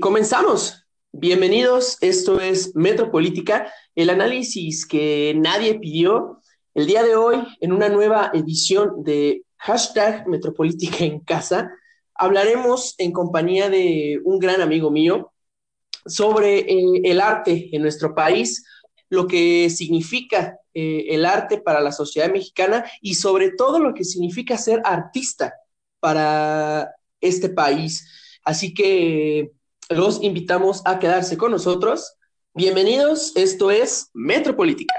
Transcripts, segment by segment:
comenzamos. Bienvenidos, esto es Metropolítica, el análisis que nadie pidió. El día de hoy, en una nueva edición de hashtag Metropolítica en casa, hablaremos en compañía de un gran amigo mío sobre eh, el arte en nuestro país, lo que significa eh, el arte para la sociedad mexicana y sobre todo lo que significa ser artista para este país. Así que los invitamos a quedarse con nosotros. Bienvenidos, esto es Metropolítica.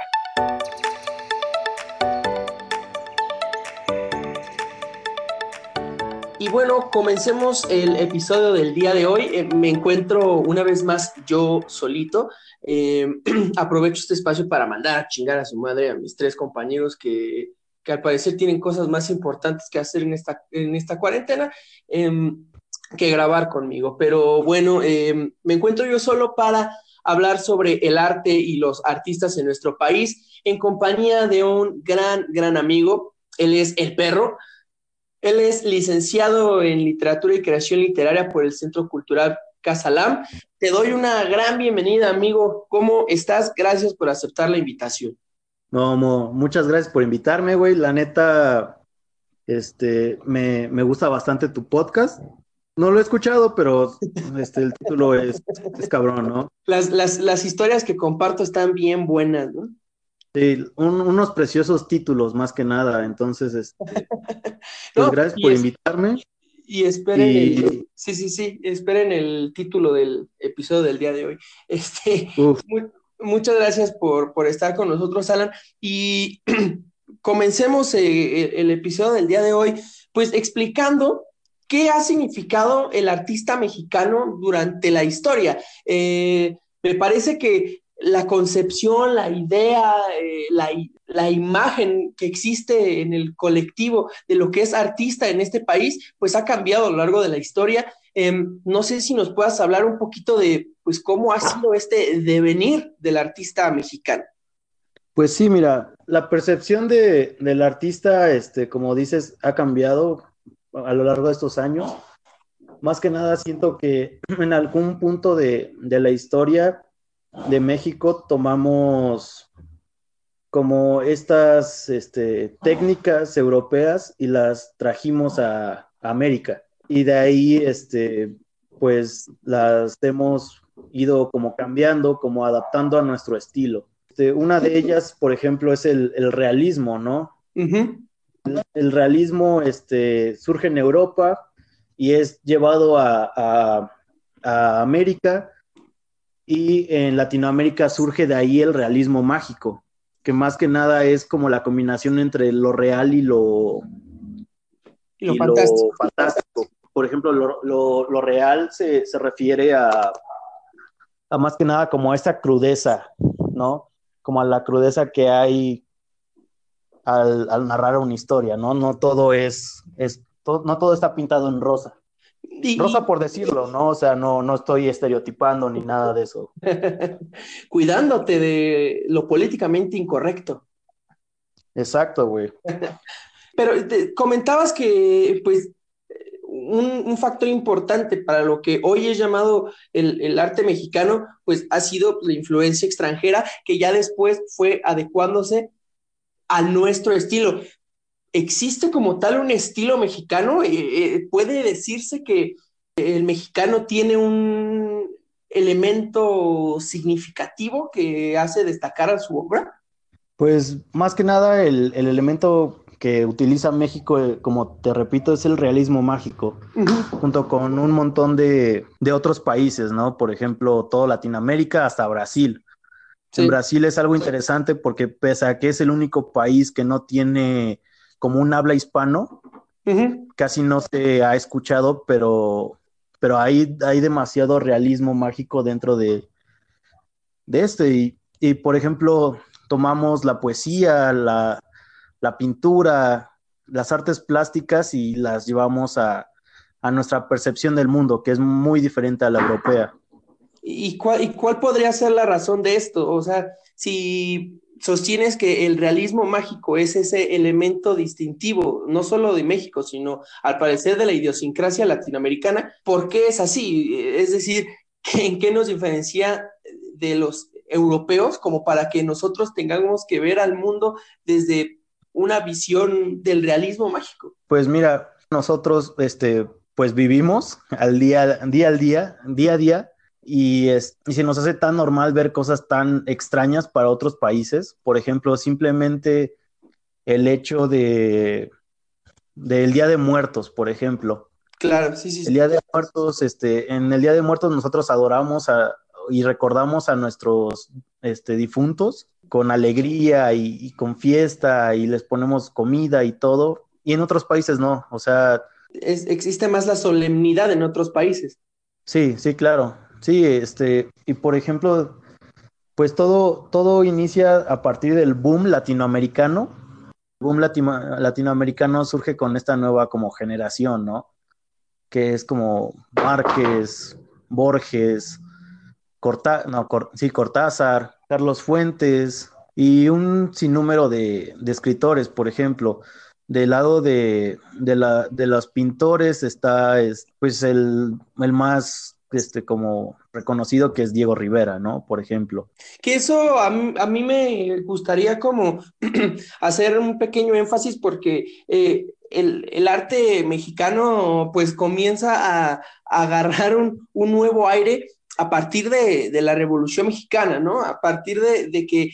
Y bueno, comencemos el episodio del día de hoy. Eh, me encuentro una vez más yo solito. Eh, aprovecho este espacio para mandar a chingar a su madre a mis tres compañeros que, que al parecer tienen cosas más importantes que hacer en esta, en esta cuarentena. Em, que grabar conmigo. Pero bueno, em, me encuentro yo solo para hablar sobre el arte y los artistas en nuestro país en compañía de un gran, gran amigo. Él es El Perro. Él es licenciado en literatura y creación literaria por el Centro Cultural Casalam. Te doy una gran bienvenida, amigo. ¿Cómo estás? Gracias por aceptar la invitación. No, muchas gracias por invitarme, güey. La neta, este, me, me gusta bastante tu podcast. No lo he escuchado, pero este, el título es, cabrón, ¿no? Las, las, las, historias que comparto están bien buenas, ¿no? Sí, unos preciosos títulos más que nada. Entonces, este, pues gracias por invitarme. Y esperen, sí, sí, sí, esperen el título del episodio del día de hoy. Este, muchas gracias por, por, estar con nosotros, Alan. Y comencemos eh, el episodio del día de hoy, pues explicando ¿Qué ha significado el artista mexicano durante la historia? Eh, me parece que la concepción, la idea, eh, la, imagen que existe en el colectivo de lo que es artista en este país, pues ha cambiado a lo largo de la historia. Em, no sé si nos puedas hablar un poquito de, pues, cómo ha sido este devenir del artista mexicano. Pues sí, mira, la percepción de, del artista, este, como dices, ha cambiado a lo largo de estos años. Más que nada siento que en algún punto de, la historia de México tomamos como estas este, técnicas europeas y las trajimos a, América. Y de ahí, este, pues las hemos ido como cambiando, como adaptando a nuestro estilo. Este, una de ellas, por ejemplo, es el, realismo, ¿no? El realismo este, surge en Europa y es llevado a, América y en Latinoamérica surge de ahí el realismo mágico, que más que nada es como la combinación entre lo real y lo, y fantástico. Por ejemplo, lo, real se, refiere a, a, más que nada como a esta crudeza, ¿no? Como a la crudeza que hay al, narrar una historia, ¿no? No todo es, es no todo está pintado en rosa. rosa por decirlo, ¿no? O sea, no, no estoy estereotipando ni nada de eso. Cuidándote de lo políticamente incorrecto. Exacto, güey. Pero comentabas que, pues, un, factor importante para lo que hoy es llamado el, el, arte mexicano, pues ha sido la influencia extranjera que ya después fue adecuándose a nuestro estilo. ¿Existe como tal un estilo mexicano? Eh, eh, ¿Puede decirse que el mexicano tiene un elemento significativo que hace destacar a su obra? Pues más que nada el, elemento que utiliza México, eh, como te repito, es el realismo mágico, junto con un montón de, de, otros países, ¿no? Por ejemplo, toda Latinoamérica hasta Brasil. En Brasil es algo interesante porque pese a que es el único país que no tiene como un habla hispano, casi no se ha escuchado, pero, pero hay, hay demasiado realismo mágico dentro de, de este. Y, por ejemplo, tomamos la poesía, la, la, pintura, las artes plásticas y las llevamos a, a nuestra percepción del mundo, que es muy diferente a la europea. ¿Y cuál, ¿Y cuál podría ser la razón de esto? O sea, si sostienes que el realismo mágico es ese elemento distintivo, no solo de México, sino al parecer de la idiosincrasia latinoamericana, ¿por qué es así? Es decir, ¿en qué nos diferencia de los europeos como para que nosotros tengamos que ver al mundo desde una visión del realismo mágico? Pues mira, nosotros, este, pues vivimos al día, día al día, día a día, y, es, y se nos hace tan normal ver cosas tan extrañas para otros países. Por ejemplo, simplemente el hecho de del Día de Muertos, por ejemplo. Claro, sí, sí. El Día de Muertos, este, en el Día de Muertos nosotros adoramos a, y recordamos a nuestros este, difuntos con alegría y, y, con fiesta y les ponemos comida y todo. Y en otros países no, o sea... Es, existe más la solemnidad en otros países. Sí, sí, claro. Sí, este, y por ejemplo, pues todo, todo inicia a partir del boom latinoamericano. El boom latino, latinoamericano surge con esta nueva como generación, ¿no? Que es como Márquez, Borges, Corta, no, sí, Cortázar, Carlos Fuentes y un sinnúmero de, de escritores, por ejemplo. Del lado de, de, la, de los pintores está es, pues el, el más este, como reconocido que es Diego Rivera, ¿no? Por ejemplo. Que eso a mí, a mí me gustaría como hacer un pequeño énfasis porque eh, el, el, arte mexicano pues comienza a, agarrar un, un, nuevo aire a partir de, de, la Revolución Mexicana, ¿no? A partir de, de que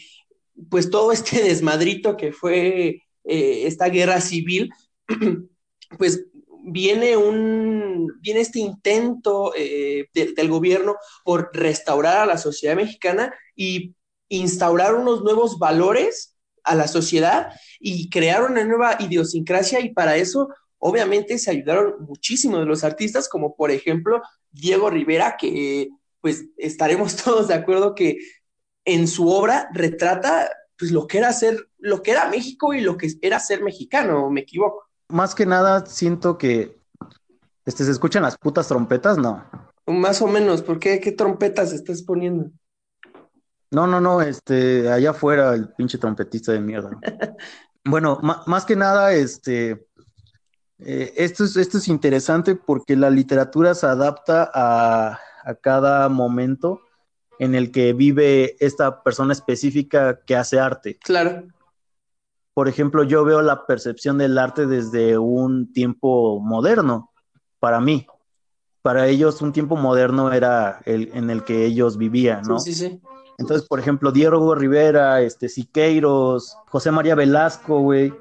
pues todo este desmadrito que fue eh, esta guerra civil, pues viene un viene este intento eh, de, del gobierno por restaurar a la sociedad mexicana y instaurar unos nuevos valores a la sociedad y crear una nueva idiosincrasia. Y para eso obviamente se ayudaron muchísimo de los artistas como por ejemplo Diego Rivera que pues estaremos todos de acuerdo que en su obra retrata pues lo que era ser lo que era México y lo que era ser mexicano, me equivoco más que nada siento que este, se escuchan las putas trompetas, no. Más o menos, ¿por qué? ¿Qué trompetas estás poniendo? No, no, no, este, allá afuera el pinche trompetista de mierda. bueno, más que nada, este, eh, esto, es, esto es interesante porque la literatura se adapta a, a cada momento en el que vive esta persona específica que hace arte. Claro por ejemplo, yo veo la percepción del arte desde un tiempo moderno, para mí. Para ellos un tiempo moderno era el en el que ellos vivían, ¿no? Sí, sí, sí. Entonces, por ejemplo, Diego Rivera, este, Siqueiros, José María Velasco, güey,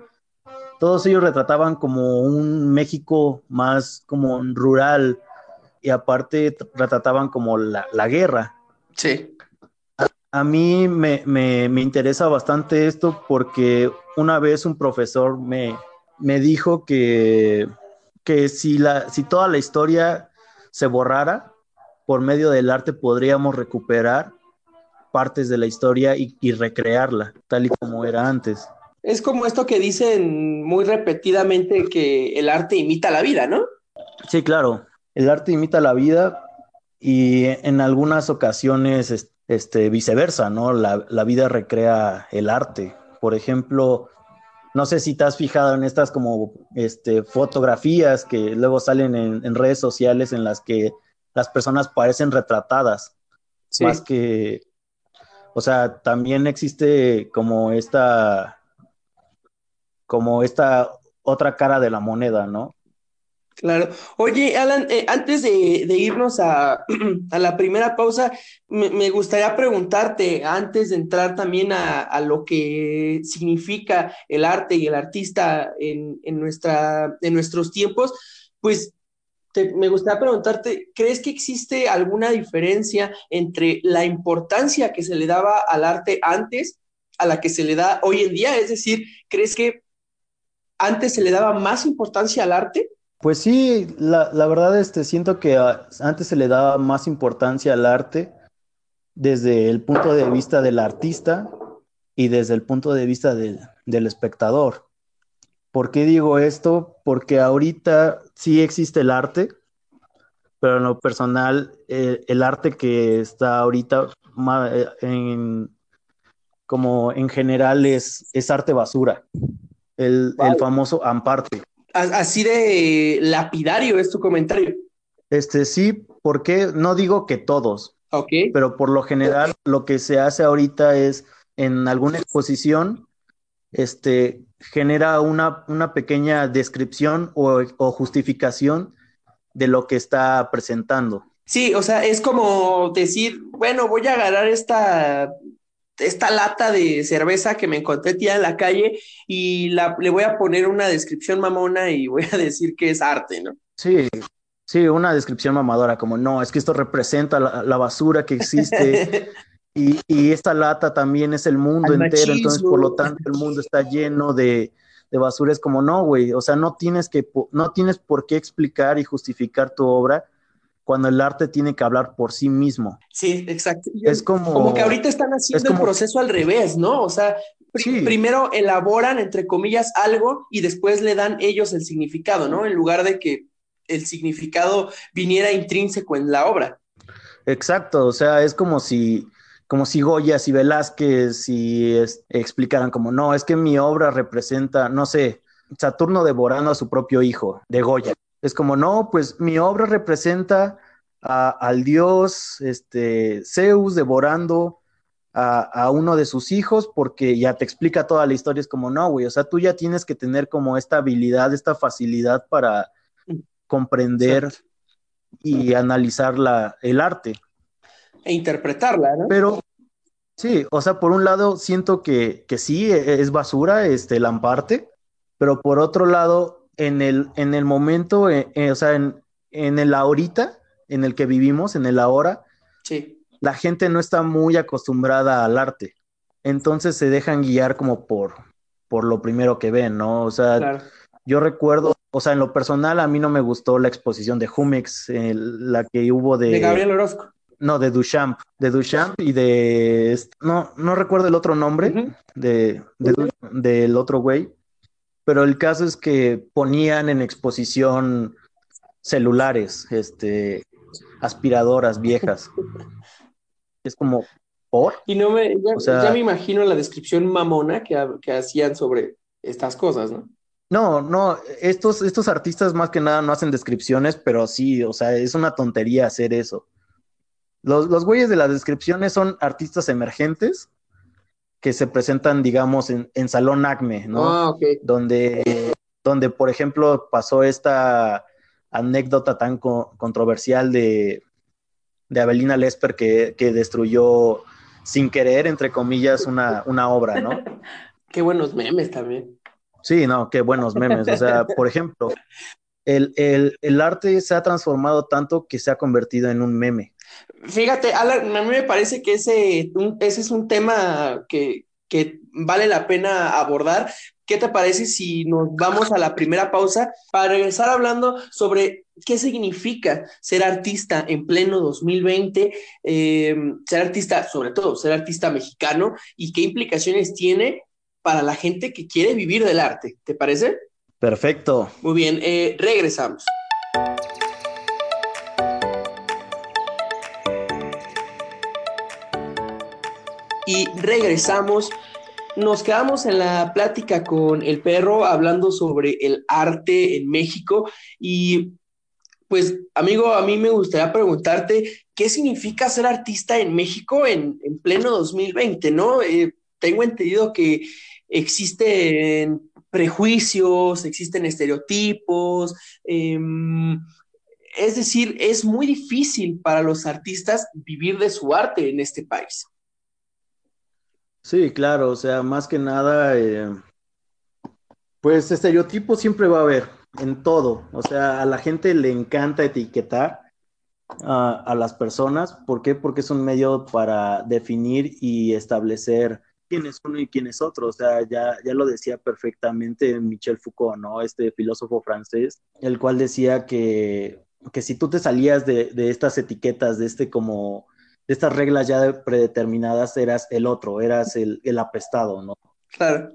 todos ellos retrataban como un México más como rural y aparte retrataban como la, la guerra. Sí. A mí me, me, me, interesa bastante esto porque una vez un profesor me, me dijo que, que si, la, si toda la historia se borrara, por medio del arte podríamos recuperar partes de la historia y, y recrearla tal y como era antes. Es como esto que dicen muy repetidamente que el arte imita la vida, ¿no? Sí, claro. El arte imita la vida y en algunas ocasiones este, viceversa, ¿no? La, la, vida recrea el arte. Por ejemplo, no sé si te has fijado en estas como este, fotografías que luego salen en, en redes sociales en las que las personas parecen retratadas, sí. más que, o sea, también existe como esta, como esta otra cara de la moneda, ¿no? Claro. Oye, Alan, eh, antes de, irnos a, a, la primera pausa, me, me, gustaría preguntarte, antes de entrar también a, a, lo que significa el arte y el artista en, en, nuestra, en nuestros tiempos, pues me gustaría preguntarte, ¿crees que existe alguna diferencia entre la importancia que se le daba al arte antes a la que se le da hoy en día? Es decir, ¿crees que antes se le daba más importancia al arte? Pues sí, la, la verdad este, siento que a, antes se le daba más importancia al arte desde el punto de vista del artista y desde el punto de vista del, del espectador. ¿Por qué digo esto? Porque ahorita sí existe el arte, pero en lo personal, eh, el arte que está ahorita eh, en, como en general es, es arte basura, el, vale. el famoso amparte así de lapidario es tu comentario. Este sí, porque no digo que todos, Ok. pero por lo general lo que se hace ahorita es en alguna exposición, este, genera una, una pequeña descripción o, o justificación de lo que está presentando. Sí, o sea, es como decir, bueno, voy a agarrar esta, esta lata de cerveza que me encontré tía en la calle y la, le voy a poner una descripción mamona y voy a decir que es arte, ¿no? Sí, sí, una descripción mamadora, como no, es que esto representa la, la basura que existe y, y, esta lata también es el mundo Al entero, machismo. entonces por lo tanto el mundo está lleno de, de basura. Es como no, güey, o sea, no tienes que, no tienes por qué explicar y justificar tu obra cuando el arte tiene que hablar por sí mismo. Sí, exacto. Es como, como que ahorita están haciendo como, el proceso al revés, ¿no? O sea, pr sí. primero elaboran, entre comillas, algo y después le dan ellos el significado, ¿no? En lugar de que el significado viniera intrínseco en la obra. Exacto, o sea, es como si, como si Goyas y Velázquez es, explicaran como, no, es que mi obra representa, no sé, Saturno devorando a su propio hijo, de Goya. Es como, no, pues mi obra representa a, al dios este, Zeus devorando a, a, uno de sus hijos porque ya te explica toda la historia. Es como, no, güey, o sea, tú ya tienes que tener como esta habilidad, esta facilidad para comprender Exacto. y analizar la, el arte. E interpretarla, ¿no? Pero sí, o sea, por un lado siento que, que sí, es basura este, la parte, pero por otro lado, en el, en el momento, eh, eh, o sea, en, en, el ahorita, en el que vivimos, en el ahora, sí. la gente no está muy acostumbrada al arte. Entonces se dejan guiar como por, por lo primero que ven, ¿no? O sea, claro. yo recuerdo, o sea, en lo personal a mí no me gustó la exposición de Jumex, eh, la que hubo de... De Gabriel Orozco. No, de Duchamp, de Duchamp y de... No, no recuerdo el otro nombre uh -huh. de, de, del otro güey, pero el caso es que ponían en exposición celulares, este, aspiradoras viejas. es como, ¿por? Y no me, ya, o sea, ya me imagino la descripción mamona que, que, hacían sobre estas cosas, ¿no? No, no, estos, estos artistas más que nada no hacen descripciones, pero sí, o sea, es una tontería hacer eso. Los, los güeyes de las descripciones son artistas emergentes que se presentan, digamos, en, en Salón Acme, ¿no? Ah, okay. Donde, donde, por ejemplo, pasó esta anécdota tan co controversial de, de Abelina Lesper que, que, destruyó sin querer, entre comillas, una, una obra, ¿no? qué buenos memes también. Sí, no, qué buenos memes. O sea, por ejemplo, el, el, el arte se ha transformado tanto que se ha convertido en un meme. Fíjate, Alan, a mí me parece que ese, ese es un tema que, que, vale la pena abordar. ¿Qué te parece si nos vamos a la primera pausa para regresar hablando sobre qué significa ser artista en pleno 2020, eh, ser artista, sobre todo ser artista mexicano y qué implicaciones tiene para la gente que quiere vivir del arte? ¿Te parece? Perfecto. Muy bien, eh, regresamos. y regresamos. Nos quedamos en la plática con el perro hablando sobre el arte en México y pues amigo, a mí me gustaría preguntarte qué significa ser artista en México en, en pleno 2020, ¿no? Eh, tengo entendido que existen prejuicios, existen estereotipos, eh, es decir, es muy difícil para los artistas vivir de su arte en este país. Sí, claro, o sea, más que nada, eh, pues estereotipos siempre va a haber en todo, o sea, a la gente le encanta etiquetar a las personas, ¿por qué? Porque es un medio para definir y establecer quién es uno y quién es otro, o sea, ya, ya lo decía perfectamente Michel Foucault, ¿no? Este filósofo francés, el cual decía que, que si tú te salías de, de estas etiquetas, de este como de estas reglas ya predeterminadas, eras el otro, eras el, el apestado, ¿no? Claro.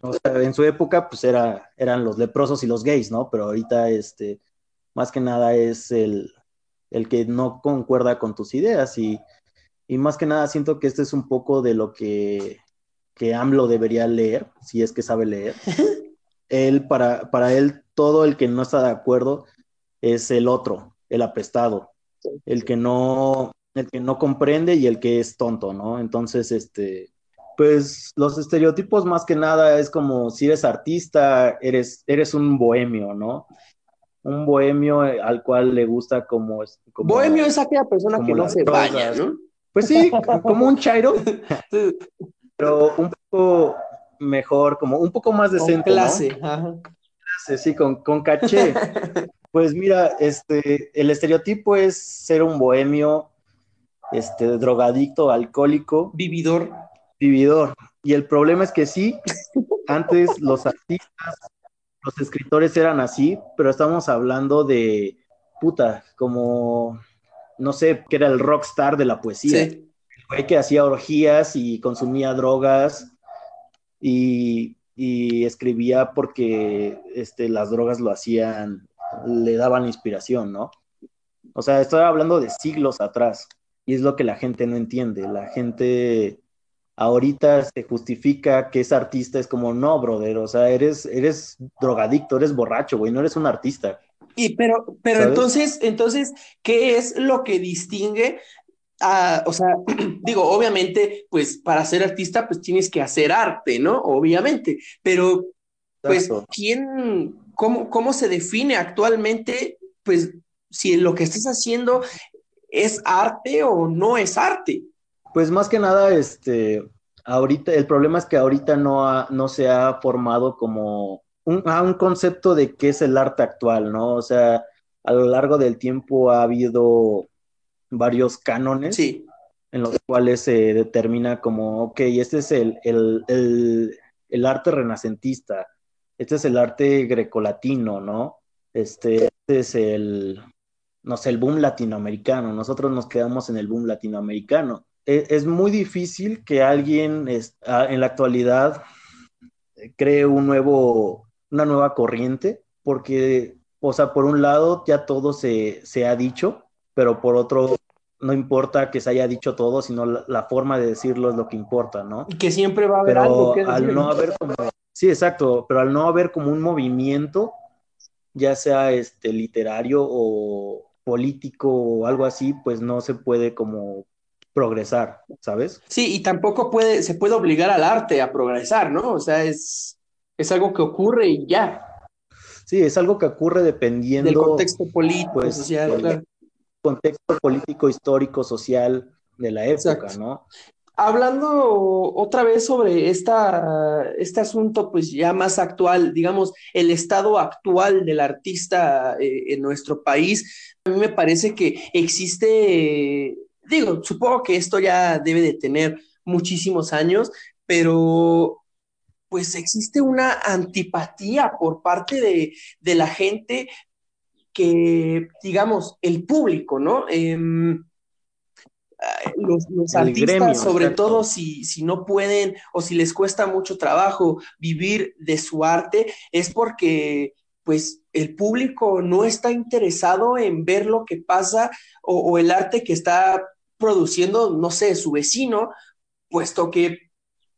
O sea, en su época, pues era, eran los leprosos y los gays, ¿no? Pero ahorita, este, más que nada es el, el que no concuerda con tus ideas y, y, más que nada siento que este es un poco de lo que, que AMLO debería leer, si es que sabe leer. él, para, para él, todo el que no está de acuerdo es el otro, el apestado, el que no, el que no comprende y el que es tonto, ¿no? Entonces, este, pues los estereotipos más que nada es como si eres artista, eres, eres un bohemio, ¿no? Un bohemio al cual le gusta como... como bohemio es aquella persona que no se baña, ¿no? Pues sí, como un chairo, pero un poco mejor, como un poco más decente. Con clase, Clase, sí, con, con caché. pues mira, este, el estereotipo es ser un bohemio, este, drogadicto, alcohólico. Vividor. Vividor. Y el problema es que sí, antes los artistas, los escritores eran así, pero estamos hablando de puta, como no sé, que era el rockstar de la poesía. Sí. El güey que hacía orgías y consumía drogas y, escribía porque este, las drogas lo hacían, le daban inspiración, ¿no? O sea, estoy hablando de siglos atrás y es lo que la gente no entiende. La gente ahorita se justifica que es artista, es como, no, brother, o sea, eres, eres drogadicto, eres borracho, güey, no eres un artista. Y pero, pero entonces, entonces, ¿qué es lo que distingue a, o sea, digo, obviamente, pues para ser artista, pues tienes que hacer arte, ¿no? Obviamente, pero, pues, ¿quién, cómo, cómo se define actualmente, pues, si lo que estás haciendo es arte o no es arte? Pues más que nada, este, ahorita, el problema es que ahorita no, no se ha formado como un, un concepto de qué es el arte actual, ¿no? O sea, a lo largo del tiempo ha habido varios cánones en los cuales se determina como, ok, este es el, el, arte renacentista, este es el arte grecolatino, ¿no? Este, este, es el, no sé, el boom latinoamericano, nosotros nos quedamos en el boom latinoamericano. E, es, muy difícil que alguien en la actualidad cree un nuevo, una nueva corriente, porque, o sea, por un lado ya todo se, ha dicho, pero por otro, no importa que se haya dicho todo, sino la, forma de decirlo es lo que importa, ¿no? Y que siempre va a haber pero algo que al no haber como, sí, exacto, pero al no haber como un movimiento, ya sea este literario o político o algo así, pues no se puede como progresar, ¿sabes? Sí, y tampoco puede, se puede obligar al arte a progresar, ¿no? O sea, es, es algo que ocurre y ya. Sí, es algo que ocurre dependiendo del contexto político, pues, social, contexto político, histórico, social de la época, ¿no? Hablando otra vez sobre esta, este asunto, pues ya más actual, digamos, el estado actual del artista eh, en nuestro país, a mí me parece que existe, digo, supongo que esto ya debe de tener muchísimos años, pero pues existe una antipatía por parte de, la gente que, digamos, el público, ¿no? Em, los, artistas, sobre todo si, si no pueden o si les cuesta mucho trabajo vivir de su arte, es porque pues el público no está interesado en ver lo que pasa o, o el arte que está produciendo, no sé, su vecino, puesto que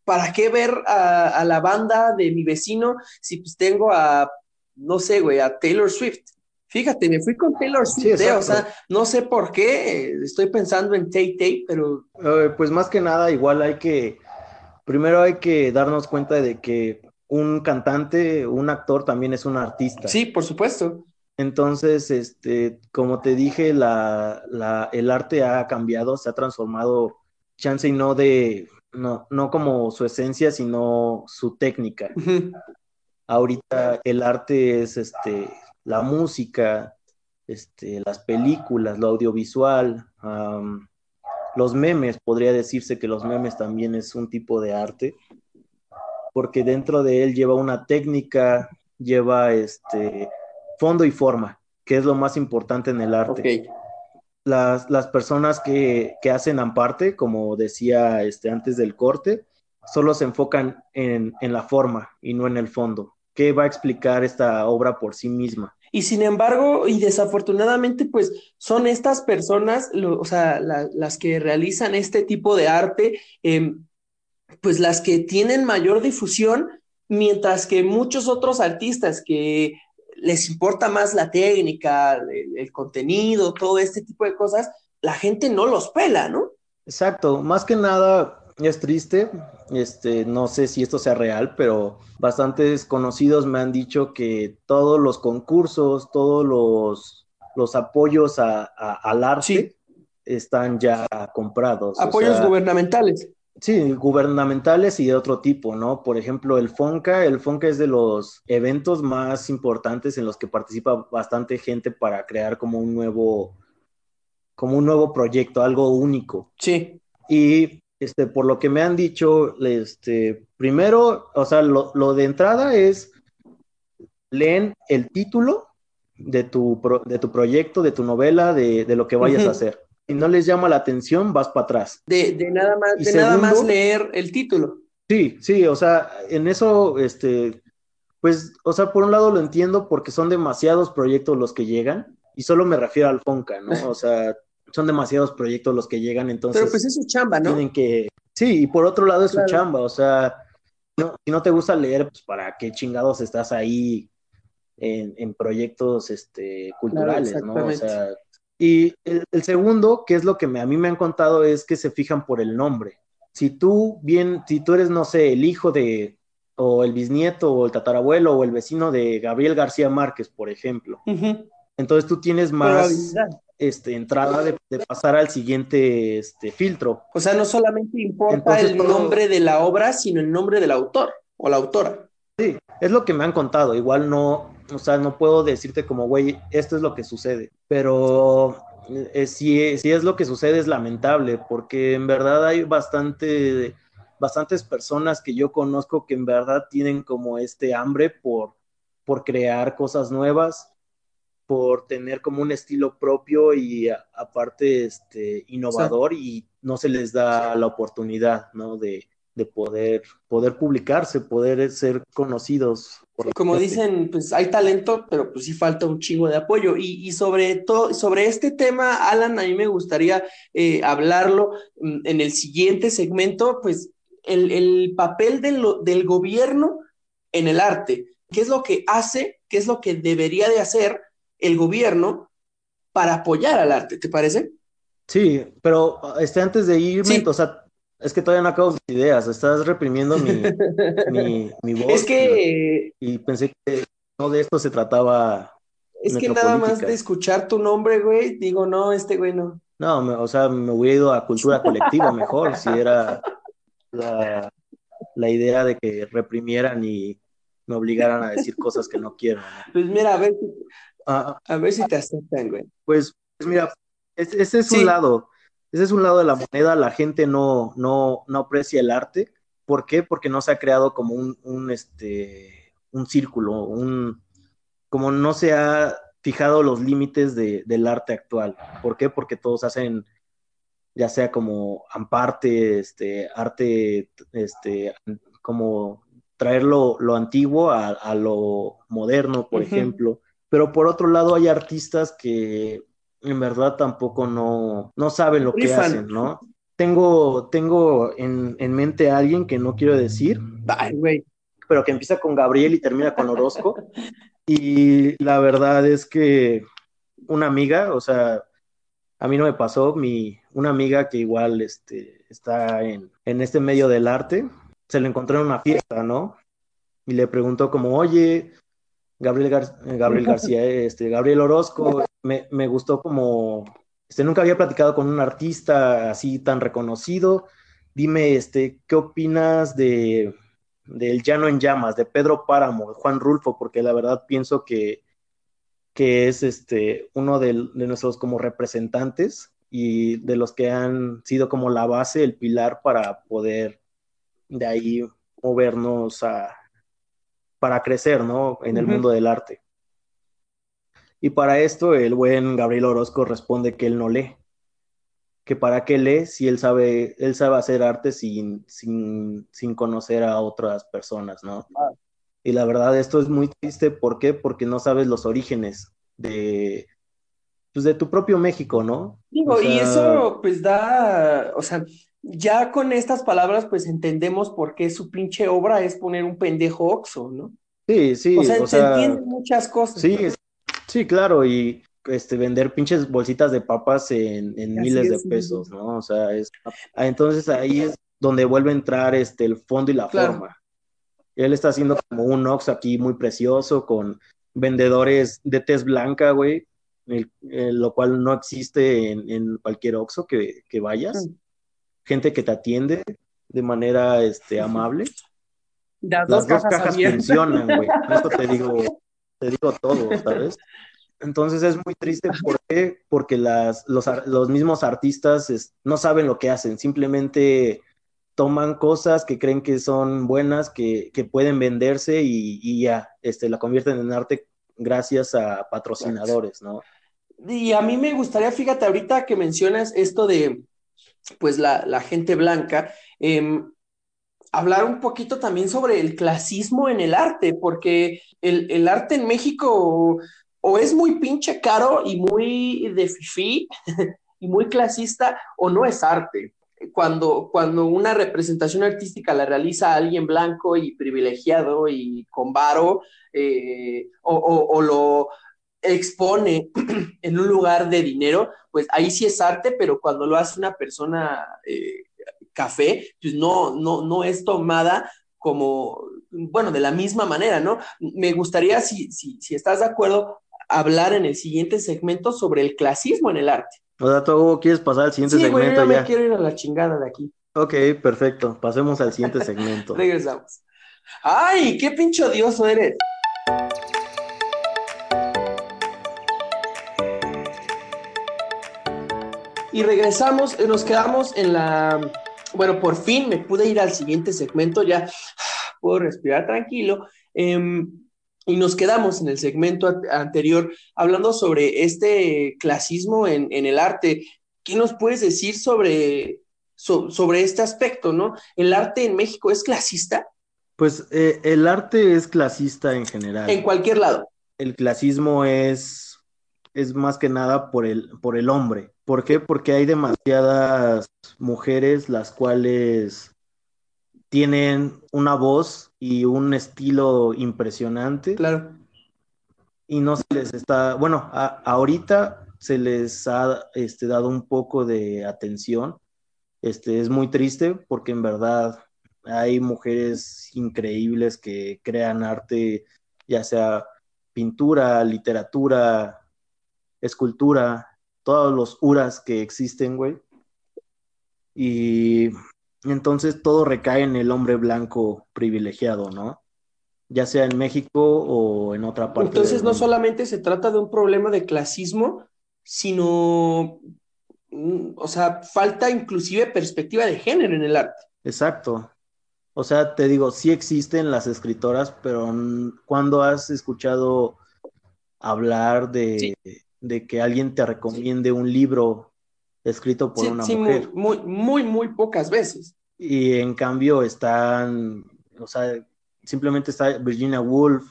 ¿para qué ver a, la banda de mi vecino si pues tengo a, no sé, güey, a Taylor Swift? Fíjate, me fui con Taylor Swift, eh, o sea, no sé por qué, estoy pensando en Tay Tay, pero... Eh, pues más que nada, igual hay que, primero hay que darnos cuenta de que un cantante, un actor también es un artista. Sí, por supuesto. Entonces, este, como te dije, la, la, el arte ha cambiado, se ha transformado, chance y no de no, no como su esencia, sino su técnica. Ahorita el arte es este, la música, este, las películas, lo audiovisual, los memes, podría decirse que los memes también es un tipo de arte, porque dentro de él lleva una técnica, lleva este fondo y forma, que es lo más importante en el arte las, las personas que, que, hacen aparte, como decía este, antes del corte, solo se enfocan en, en, la forma y no en el fondo. ¿Qué va a explicar esta obra por sí misma? Y sin embargo, y desafortunadamente, pues son estas personas, o sea, las que realizan este tipo de arte, em, pues las que tienen mayor difusión, mientras que muchos otros artistas que les importa más la técnica, el, contenido, todo este tipo de cosas, la gente no los pela, ¿no? Exacto, más que nada es triste, este, no sé si esto sea real, pero bastantes conocidos me han dicho que todos los concursos, todos los, los apoyos a, al arte están ya comprados. Apoyos gubernamentales. Sí, gubernamentales y de otro tipo, ¿no? Por ejemplo, el FONCA, el FONCA es de los eventos más importantes en los que participa bastante gente para crear como un nuevo, como un nuevo proyecto, algo único. Sí. Y este, por lo que me han dicho, este, primero, o sea, lo, de entrada es leen el título de tu, de tu proyecto, de tu novela, de, lo que vayas a hacer si no les llama la atención, vas para atrás. De, nada más, de nada más leer el título. Sí, sí, o sea, en eso, este, pues, o sea, por un lado lo entiendo porque son demasiados proyectos los que llegan, y solo me refiero al Fonca, ¿no? O sea, son demasiados proyectos los que llegan, entonces. Pero pues es su chamba, ¿no? Tienen que. Sí, y por otro lado es su chamba, o sea, no, si no te gusta leer, pues para qué chingados estás ahí en, proyectos este, culturales, ¿no? O sea, y el, segundo, que es lo que a mí me han contado, es que se fijan por el nombre. Si tú bien, si tú eres, no sé, el hijo de, o el bisnieto, o el tatarabuelo, o el vecino de Gabriel García Márquez, por ejemplo, entonces tú tienes más este, entrada de, pasar al siguiente este, filtro. O sea, no solamente importa el nombre de la obra, sino el nombre del autor o la autora. Sí, es lo que me han contado. Igual no, o sea, no puedo decirte como, güey, esto es lo que sucede, pero eh, si, si, es lo que sucede es lamentable, porque en verdad hay bastante, bastantes personas que yo conozco que en verdad tienen como este hambre por, por crear cosas nuevas, por tener como un estilo propio y aparte este, innovador y no se les da la oportunidad, ¿no? De, de poder, poder publicarse, poder ser conocidos. Como dicen, pues hay talento, pero pues sí falta un chingo de apoyo. Y, sobre todo, sobre este tema, Alan, a mí me gustaría eh, hablarlo mm, en el siguiente segmento, pues el, papel del gobierno en el arte. ¿Qué es lo que hace? ¿Qué es lo que debería de hacer el gobierno para apoyar al arte? ¿Te parece? Sí, pero este, antes de irme, o sea, es que todavía no acabo mis ideas, estás reprimiendo mi, mi, voz. Es que... Y, pensé que no de esto se trataba. Es que nada más de escuchar tu nombre, güey, digo, no, este güey no. No, o sea, me hubiera ido a cultura colectiva mejor, si era la, idea de que reprimieran y me obligaran a decir cosas que no quiero. Pues mira, a ver, ah, a ver si te aceptan, güey. Pues, pues mira, ese es un lado ese es un lado de la moneda, la gente no, no, no aprecia el arte. ¿Por qué? Porque no se ha creado como un, un, este, un círculo, un, como no se ha fijado los límites de, del arte actual. ¿Por qué? Porque todos hacen, ya sea como amparte, este, arte, este, como traer lo, antiguo a, lo moderno, por ejemplo. Pero por otro lado hay artistas que en verdad tampoco no, no saben lo que hacen, ¿no? Tengo, tengo en, mente a alguien que no quiero decir, pero que empieza con Gabriel y termina con Orozco. y la verdad es que una amiga, o sea, a mí no me pasó, mi, una amiga que igual este, está en, en este medio del arte, se le encontró en una fiesta, ¿no? Y le preguntó como, oye, Gabriel, eh, Gabriel García, este, Gabriel Orozco, me, me, gustó como, este, nunca había platicado con un artista así tan reconocido. Dime, este, ¿qué opinas de del Llano en Llamas, de Pedro Páramo, Juan Rulfo? Porque la verdad pienso que, que es este, uno de, de nuestros como representantes y de los que han sido como la base, el pilar para poder de ahí movernos a, para crecer, ¿no? En el mundo del arte. Y para esto el buen Gabriel Orozco responde que él no lee. Que para qué lee si él sabe, él sabe hacer arte sin, sin, sin conocer a otras personas, ¿no? Y la verdad, esto es muy triste. ¿Por qué? Porque no sabes los orígenes de, pues de tu propio México, ¿no? Digo, y eso pues da, o sea, ya con estas palabras, pues entendemos por qué su pinche obra es poner un pendejo oxo, ¿no? Sí, sí. O sea, se entienden muchas cosas. Sí, sí, claro, y este, vender pinches bolsitas de papas en, miles de pesos, ¿no? O sea, es, ah, entonces ahí es donde vuelve a entrar este, el fondo y la forma. Él está haciendo como un Ox aquí muy precioso con vendedores de tez blanca, güey, lo cual no existe en, cualquier Oxxo que, vayas. Gente que te atiende de manera este, amable. Las, dos, cajas, funcionan, güey. Esto te digo, te digo todo, ¿sabes? Entonces es muy triste. ¿Por qué? Porque las, los, los mismos artistas no saben lo que hacen, simplemente toman cosas que creen que son buenas, que, que pueden venderse y, ya este, la convierten en arte gracias a patrocinadores, ¿no? Y a mí me gustaría, fíjate, ahorita que mencionas esto de, pues, la, la gente blanca, em, hablar un poquito también sobre el clasismo en el arte, porque el, el arte en México o es muy pinche caro y muy de fifi y muy clasista, o no es arte. Cuando, cuando una representación artística la realiza alguien blanco y privilegiado y con varo, eh, o, lo expone en un lugar de dinero, pues ahí sí es arte, pero cuando lo hace una persona eh, café, pues no, no, no es tomada como, bueno, de la misma manera, ¿no? Me gustaría, si, si, si estás de acuerdo, hablar en el siguiente segmento sobre el clasismo en el arte. O sea, ¿tú quieres pasar al siguiente segmento? Sí, yo me quiero ir a la chingada de aquí. Ok, perfecto. Pasemos al siguiente segmento. Regresamos. ¡Ay, qué pinche odioso eres! Y regresamos, nos quedamos en la... Bueno, por fin me pude ir al siguiente segmento, ya puedo respirar tranquilo. Eh, y nos quedamos en el segmento anterior hablando sobre este clasismo en, el arte. ¿Qué nos puedes decir sobre, sobre este aspecto, no? ¿El arte en México es clasista? Pues eh, el arte es clasista en general. En cualquier lado. El clasismo es, es más que nada por el, por el hombre. ¿Por qué? Porque hay demasiadas mujeres las cuales tienen una voz y un estilo impresionante. Claro. Y no se les está, bueno, ahorita se les ha este, dado un poco de atención. Este, es muy triste porque en verdad hay mujeres increíbles que crean arte, ya sea pintura, literatura, escultura, todos los uras que existen, güey. Y entonces todo recae en el hombre blanco privilegiado, ¿no? Ya sea en México o en otra parte. Entonces no solamente se trata de un problema de clasismo, sino, mm, o sea, falta inclusive perspectiva de género en el arte. Exacto. O sea, te digo, sí existen las escritoras, pero ¿cuándo has escuchado hablar de, de que alguien te recomiende un libro escrito por una mujer. Muy, muy, muy, pocas veces. Y en cambio están, o sea, simplemente está Virginia Woolf,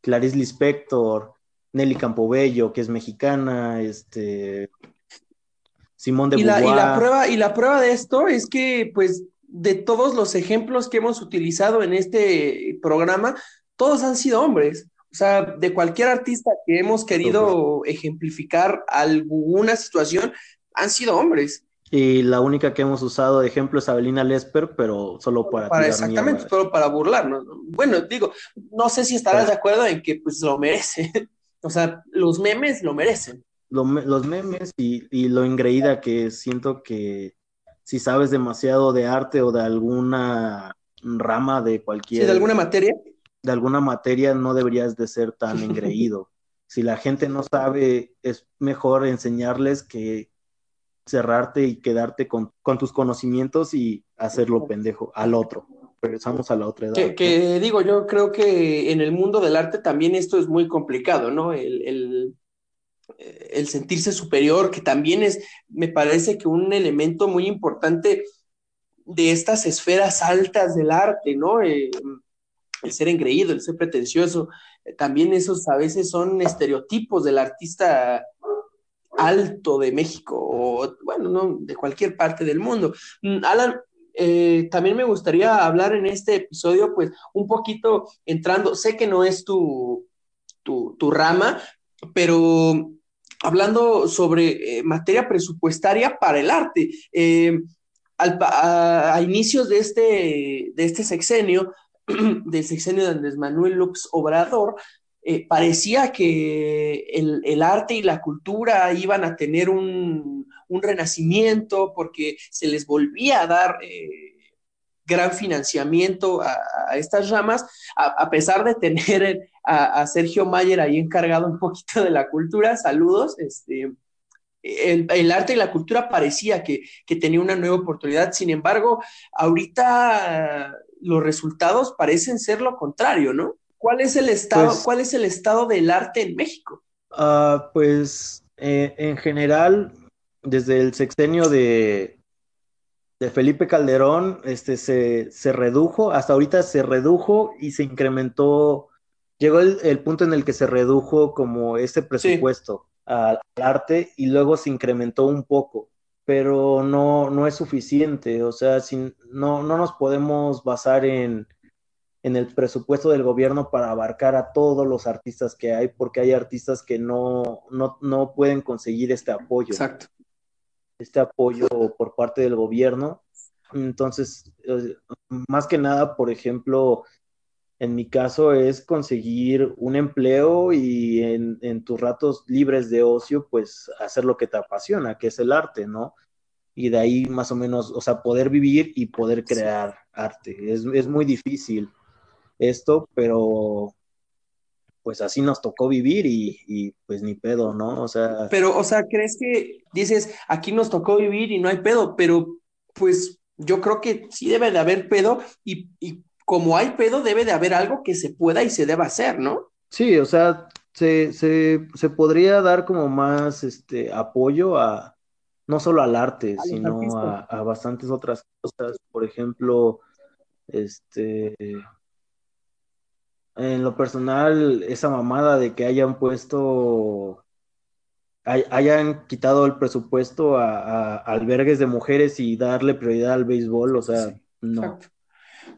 Clarice Lispector, Nelly Campobello, que es mexicana, este, Simón de y la, y la prueba Y la prueba de esto es que, pues, de todos los ejemplos que hemos utilizado en este programa, todos han sido hombres. O sea, de cualquier artista que hemos querido ejemplificar alguna situación, han sido hombres. Y la única que hemos usado de ejemplo es Abelina Lesper, pero solo para... para exactamente, solo para burlarnos. Bueno, digo, no sé si estarás de acuerdo en que pues lo merece. o sea, los memes lo merecen. los memes y, y, lo engreída que siento que si sabes demasiado de arte o de alguna rama de cualquier... Sí, de alguna materia. De alguna materia no deberías de ser tan engreído. si la gente no sabe, es mejor enseñarles que cerrarte y quedarte con, tus conocimientos y hacerlo pendejo al otro. Regresamos a la otra edad. Que, digo, yo creo que en el mundo del arte también esto es muy complicado, ¿no? El, el, sentirse superior, que también es, me parece que un elemento muy importante de estas esferas altas del arte, ¿no? Eh, el ser engreído, el ser pretencioso, también esos a veces son estereotipos del artista alto de México o, bueno, no, de cualquier parte del mundo. Mm, Alan, eh, también me gustaría hablar en este episodio, pues un poquito entrando, sé que no es tu, tu, rama, pero hablando sobre eh, materia presupuestaria para el arte. Eh, a, inicios de este, de este sexenio, del sexenio de Andrés Manuel Lux Obrador, parecía que el, arte y la cultura iban a tener un, un renacimiento porque se les volvía a dar eh, gran financiamiento a, estas ramas, a, pesar de tener a, Sergio Mayer ahí encargado un poquito de la cultura, saludos, este, el, arte y la cultura parecía que, tenía una nueva oportunidad, sin embargo, ahorita los resultados parecen ser lo contrario, ¿no? ¿Cuál es el estado, pues cuál es el estado del arte en México? Ah, pues eh, en general desde el sexenio de, de Felipe Calderón, este, se, redujo, hasta ahorita se redujo y se incrementó, llegó el, punto en el que se redujo como ese presupuesto al, arte y luego se incrementó un poco, pero no, no es suficiente, o sea, no, no nos podemos basar en, en el presupuesto del gobierno para abarcar a todos los artistas que hay, porque hay artistas que no, no, no pueden conseguir este apoyo. Exacto este apoyo por parte del gobierno. Entonces, eh, más que nada, por ejemplo, en mi caso es conseguir un empleo y en, tus ratos libres de ocio, pues hacer lo que te apasiona, que es el arte, ¿no? Y de ahí más o menos, o sea, poder vivir y poder crear arte. Es, es muy difícil esto, pero pues así nos tocó vivir y, pues ni pedo, ¿no? O sea... Pero, o sea, ¿crees que dices, aquí nos tocó vivir y no hay pedo? Pero, pues yo creo que sí debe de haber pedo y, como hay pedo, debe de haber algo que se pueda y se deba hacer, ¿no? Sí, o sea, se, se, podría dar como más este apoyo a, no solo al arte, sino a, a bastantes otras cosas. Por ejemplo, este en lo personal, esa mamada de que hayan puesto, hayan quitado el presupuesto a, albergues de mujeres y darle prioridad al béisbol, o sea, no.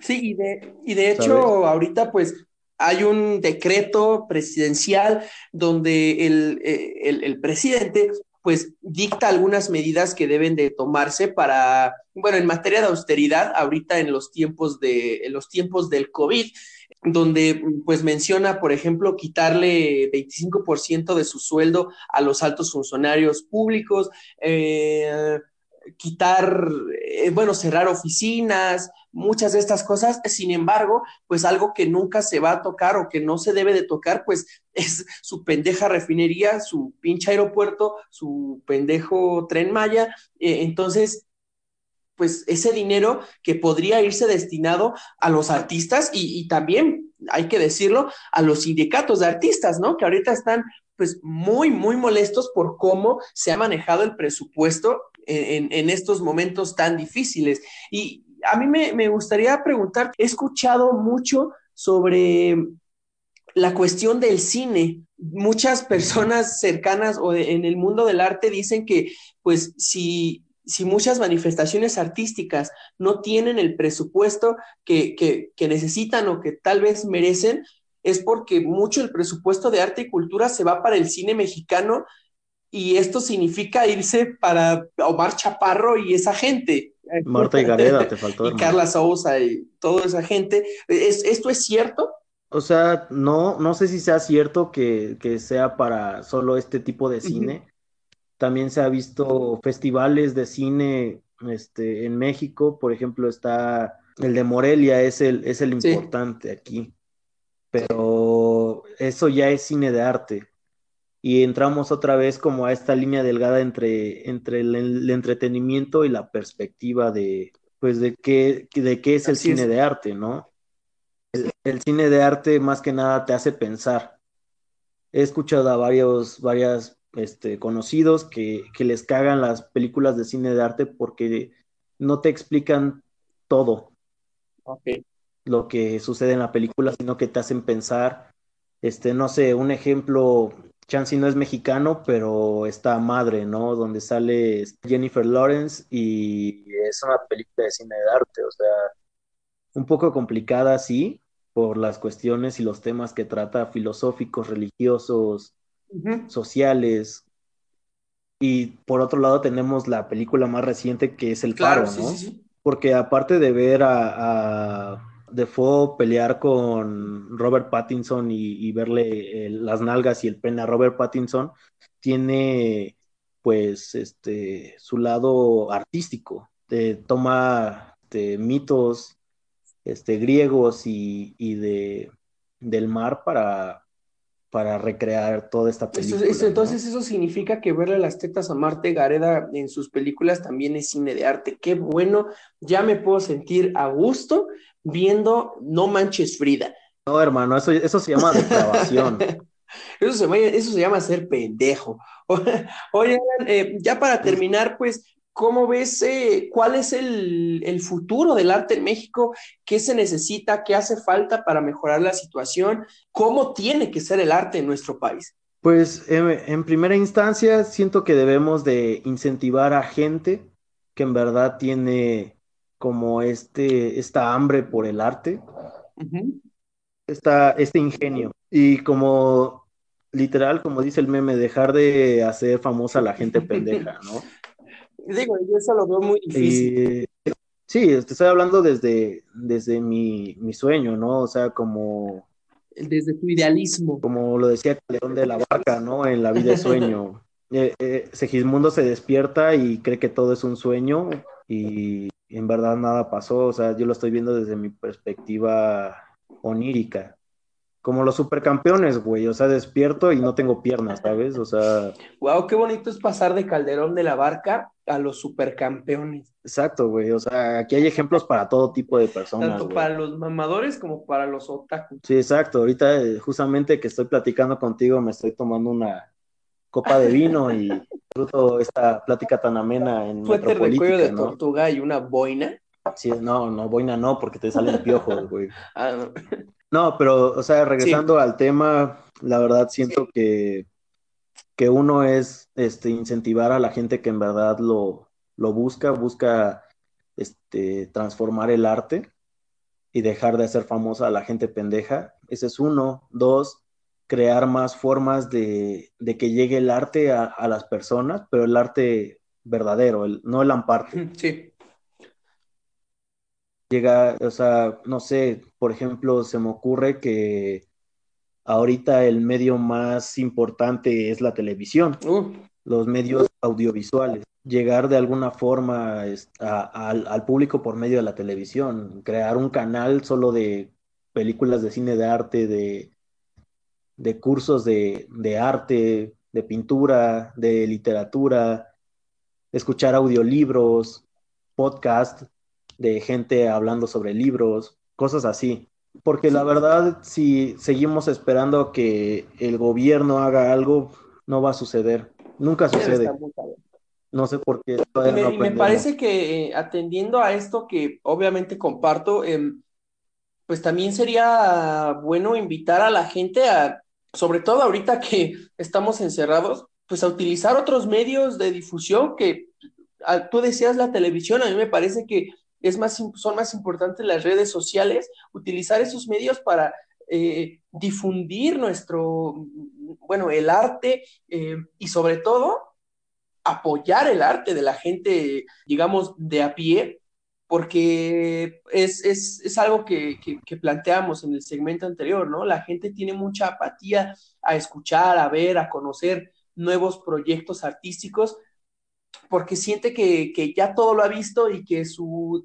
Sí, y de, y de hecho, ahorita pues hay un decreto presidencial donde el, eh, el, el, presidente pues dicta algunas medidas que deben de tomarse para, bueno, en materia de austeridad, ahorita en los tiempos de, en los tiempos del COVID, donde pues menciona, por ejemplo, quitarle 25% de su sueldo a los altos funcionarios públicos, eh, quitar, eh, bueno, cerrar oficinas, muchas de estas cosas. Sin embargo, pues algo que nunca se va a tocar o que no se debe de tocar, pues es su pendeja refinería, su pinche aeropuerto, su pendejo tren Maya. Eh, entonces, pues ese dinero que podría irse destinado a los artistas y, también, hay que decirlo, a los sindicatos de artistas, ¿no? Que ahorita están pues muy, muy molestos por cómo se ha manejado el presupuesto en, estos momentos tan difíciles. Y a mí me, me gustaría preguntar, he escuchado mucho sobre la cuestión del cine. Muchas personas cercanas o en el mundo del arte dicen que, pues, si si muchas manifestaciones artísticas no tienen el presupuesto que, que, necesitan o que tal vez merecen, es porque mucho el presupuesto de arte y cultura se va para el cine mexicano y esto significa irse para Omar Chaparro y esa gente. Marta y Gareda, te faltó. y Carla Sousa y toda esa gente. ¿Es, ¿Esto es cierto? O sea, no, no sé si sea cierto que, que sea para solo este tipo de cine. También se ha visto festivales de cine este, en México, por ejemplo, está el de Morelia, es el, es el importante aquí, pero eso ya es cine de arte. Y entramos otra vez como a esta línea delgada entre, entre el, entretenimiento y la perspectiva de, pues, de qué, de qué es el cine de arte, ¿no? El, el, cine de arte más que nada te hace pensar. He escuchado a varios, varias este, conocidos que, les cagan las películas de cine de arte porque no te explican todo lo que sucede en la película, sino que te hacen pensar, este, no sé, un ejemplo Chansey no es mexicano, pero está Madre, ¿no? Donde sale Jennifer Lawrence y es una película de cine de arte, o sea, un poco complicada, sí, por las cuestiones y los temas que trata filosóficos, religiosos, sociales. Y por otro lado tenemos la película más reciente que es El Paro, ¿no? Porque aparte de ver a, a Defoe pelear con Robert Pattinson y, verle las nalgas y el pene a Robert Pattinson, tiene pues este su lado artístico, toma este, mitos este, griegos y, de, del mar para, para recrear toda esta película. entonces eso significa que verle las tetas a Marte Gareda en sus películas también es cine de arte. Qué bueno, ya me puedo sentir a gusto viendo No Manches Frida. No, hermano, eso, eso se llama depravación. eso, se, eso se llama ser pendejo. Oye, eh, ya para terminar, pues ¿Cómo ves eh, cuál es el, futuro del arte en México? ¿Qué se necesita? ¿Qué hace falta para mejorar la situación? ¿Cómo tiene que ser el arte en nuestro país? Pues en primera instancia siento que debemos de incentivar a gente que en verdad tiene como este, esta hambre por el arte, este ingenio. Y como literal, como dice el meme, dejar de hacer famosa a la gente pendeja, ¿no? Digo, yo eso lo veo muy difícil. sí, te estoy hablando desde, desde mi, sueño, ¿no? O sea, como... Desde tu idealismo. Como lo decía Calderón de la Barca, ¿no? En La vida de sueño. Eh, eh, Segismundo se despierta y cree que todo es un sueño y en verdad nada pasó. O sea, yo lo estoy viendo desde mi perspectiva onírica como los supercampeones, güey. O sea, despierto y no tengo piernas, ¿sabes? O sea. Wow, qué bonito es pasar de Calderón de la Barca a los supercampeones. Exacto, güey. O sea, aquí hay ejemplos para todo tipo de personas. Tanto para los mamadores como para los otakus. Sí, exacto. Ahorita, eh, justamente que estoy platicando contigo, me estoy tomando una copa de vino y disfruto esta plática tan amena en Suéter de cuello de tortuga y una boina. Sí, no, no, boina no, porque te salen piojos, güey. ah, no. No, pero, o sea, regresando al tema, la verdad siento que, que uno es este, incentivar a la gente que en verdad lo, lo busca, busca este, transformar el arte y dejar de hacer famosa a la gente pendeja. Ese es uno. Dos, crear más formas de, de que llegue el arte a, a, las personas, pero el arte verdadero, el, no el amparte. Sí llega, o sea, no sé, por ejemplo, se me ocurre que ahorita el medio más importante es la televisión, uh. los medios audiovisuales. Llegar de alguna forma al, público por medio de la televisión, crear un canal solo de películas de cine de arte, de, de cursos de, de arte, de pintura, de literatura, escuchar audiolibros, podcast, de gente hablando sobre libros, cosas así. Porque la verdad, si seguimos esperando que el gobierno haga algo, no va a suceder. Nunca sucede. No sé por qué. Me, me, parece que eh, atendiendo a esto que obviamente comparto, em, pues también sería bueno invitar a la gente a, sobre todo ahorita que estamos encerrados, pues a utilizar otros medios de difusión que tú decías la televisión, a mí me parece que es más, son más importantes las redes sociales, utilizar esos medios para eh, difundir nuestro, bueno, el arte eh, y sobre todo apoyar el arte de la gente, digamos, de a pie, porque es, algo que, que, planteamos en el segmento anterior, ¿no? La gente tiene mucha apatía a escuchar, a ver, a conocer nuevos proyectos artísticos, porque siente que, ya todo lo ha visto y que su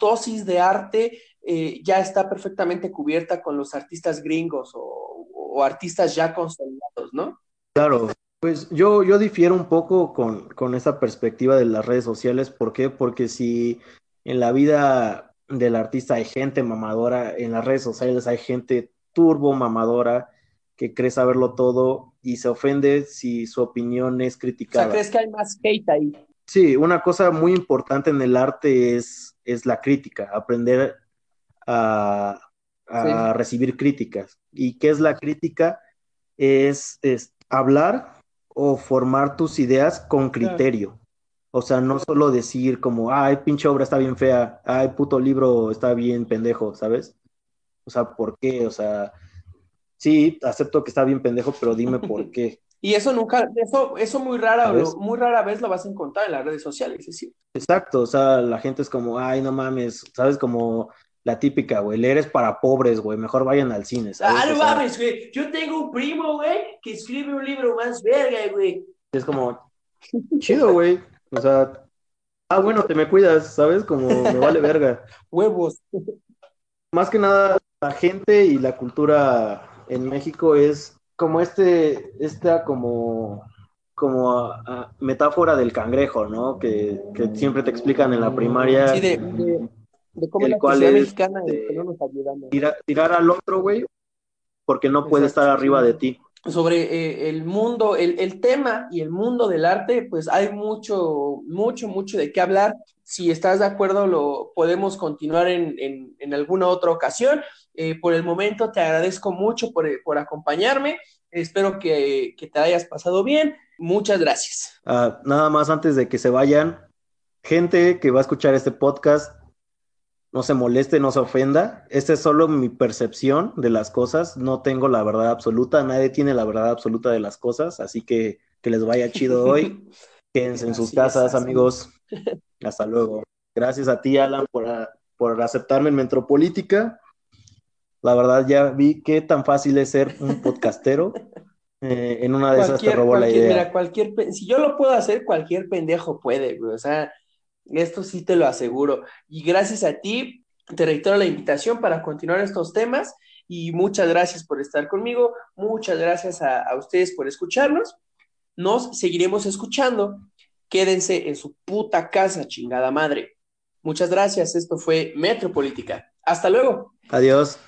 dosis de arte eh, ya está perfectamente cubierta con los artistas gringos o, artistas ya consolidados, ¿no? Claro, pues yo, yo difiero un poco con, con esa perspectiva de las redes sociales. ¿Por qué? Porque si en la vida del artista hay gente mamadora, en las redes sociales hay gente turbo mamadora que cree saberlo todo y se ofende si su opinión es criticada. O sea, ¿crees que hay más hate ahí? Sí, una cosa muy importante en el arte es, es la crítica, aprender a, recibir críticas. ¿Y qué es la crítica? Es, hablar o formar tus ideas con criterio. O sea, no solo decir como, ay, pinche obra está bien fea, ay, puto libro está bien pendejo, ¿sabes? O sea, ¿por qué? O sea, sí, acepto que está bien pendejo, pero dime por qué. Y eso nunca, eso, eso muy rara, muy rara vez lo vas a encontrar en las redes sociales, ¿sí? Exacto, o sea, la gente es como, ay, no mames, ¿sabes? Como la típica, güey, leer es para pobres, güey, mejor vayan al cine, ¿sabes? Ah, no mames, güey, yo tengo un primo, güey, que escribe un libro más verga, güey. Es como, chido, güey, o sea, ah, bueno, te me cuidas, ¿sabes? Como me vale verga. Huevos. Más que nada, la gente y la cultura en México es como este, esta como, como metáfora del cangrejo, ¿no? Que, que, siempre te explican en la primaria. Sí, de, cómo la cual mexicana no nos tirar al otro, güey, porque no puede estar arriba de ti sobre eh, el mundo, el, tema y el mundo del arte, pues hay mucho, mucho, mucho de qué hablar. Si estás de acuerdo, lo podemos continuar en, alguna otra ocasión. Eh, por el momento te agradezco mucho por, acompañarme. Espero que, te hayas pasado bien. Muchas gracias. Ah, nada más antes de que se vayan, gente que va a escuchar este podcast, no se moleste, no se ofenda. Esta es solo mi percepción de las cosas. No tengo la verdad absoluta. Nadie tiene la verdad absoluta de las cosas. Así que que les vaya chido hoy. Quédense en sus casas, amigos. Hasta luego. Gracias a ti, Alan, por, por aceptarme en Metropolítica. La verdad, ya vi qué tan fácil es ser un podcastero. Eh, en una de esas te robó la idea. Mira, cualquier, si yo lo puedo hacer, cualquier pendejo puede, O sea, esto sí te lo aseguro. Y gracias a ti, te reitero la invitación para continuar estos temas y muchas gracias por estar conmigo, muchas gracias a, ustedes por escucharnos. Nos seguiremos escuchando. Quédense en su puta casa, chingada madre. Muchas gracias. Esto fue Metropolítica. Hasta luego. Adiós.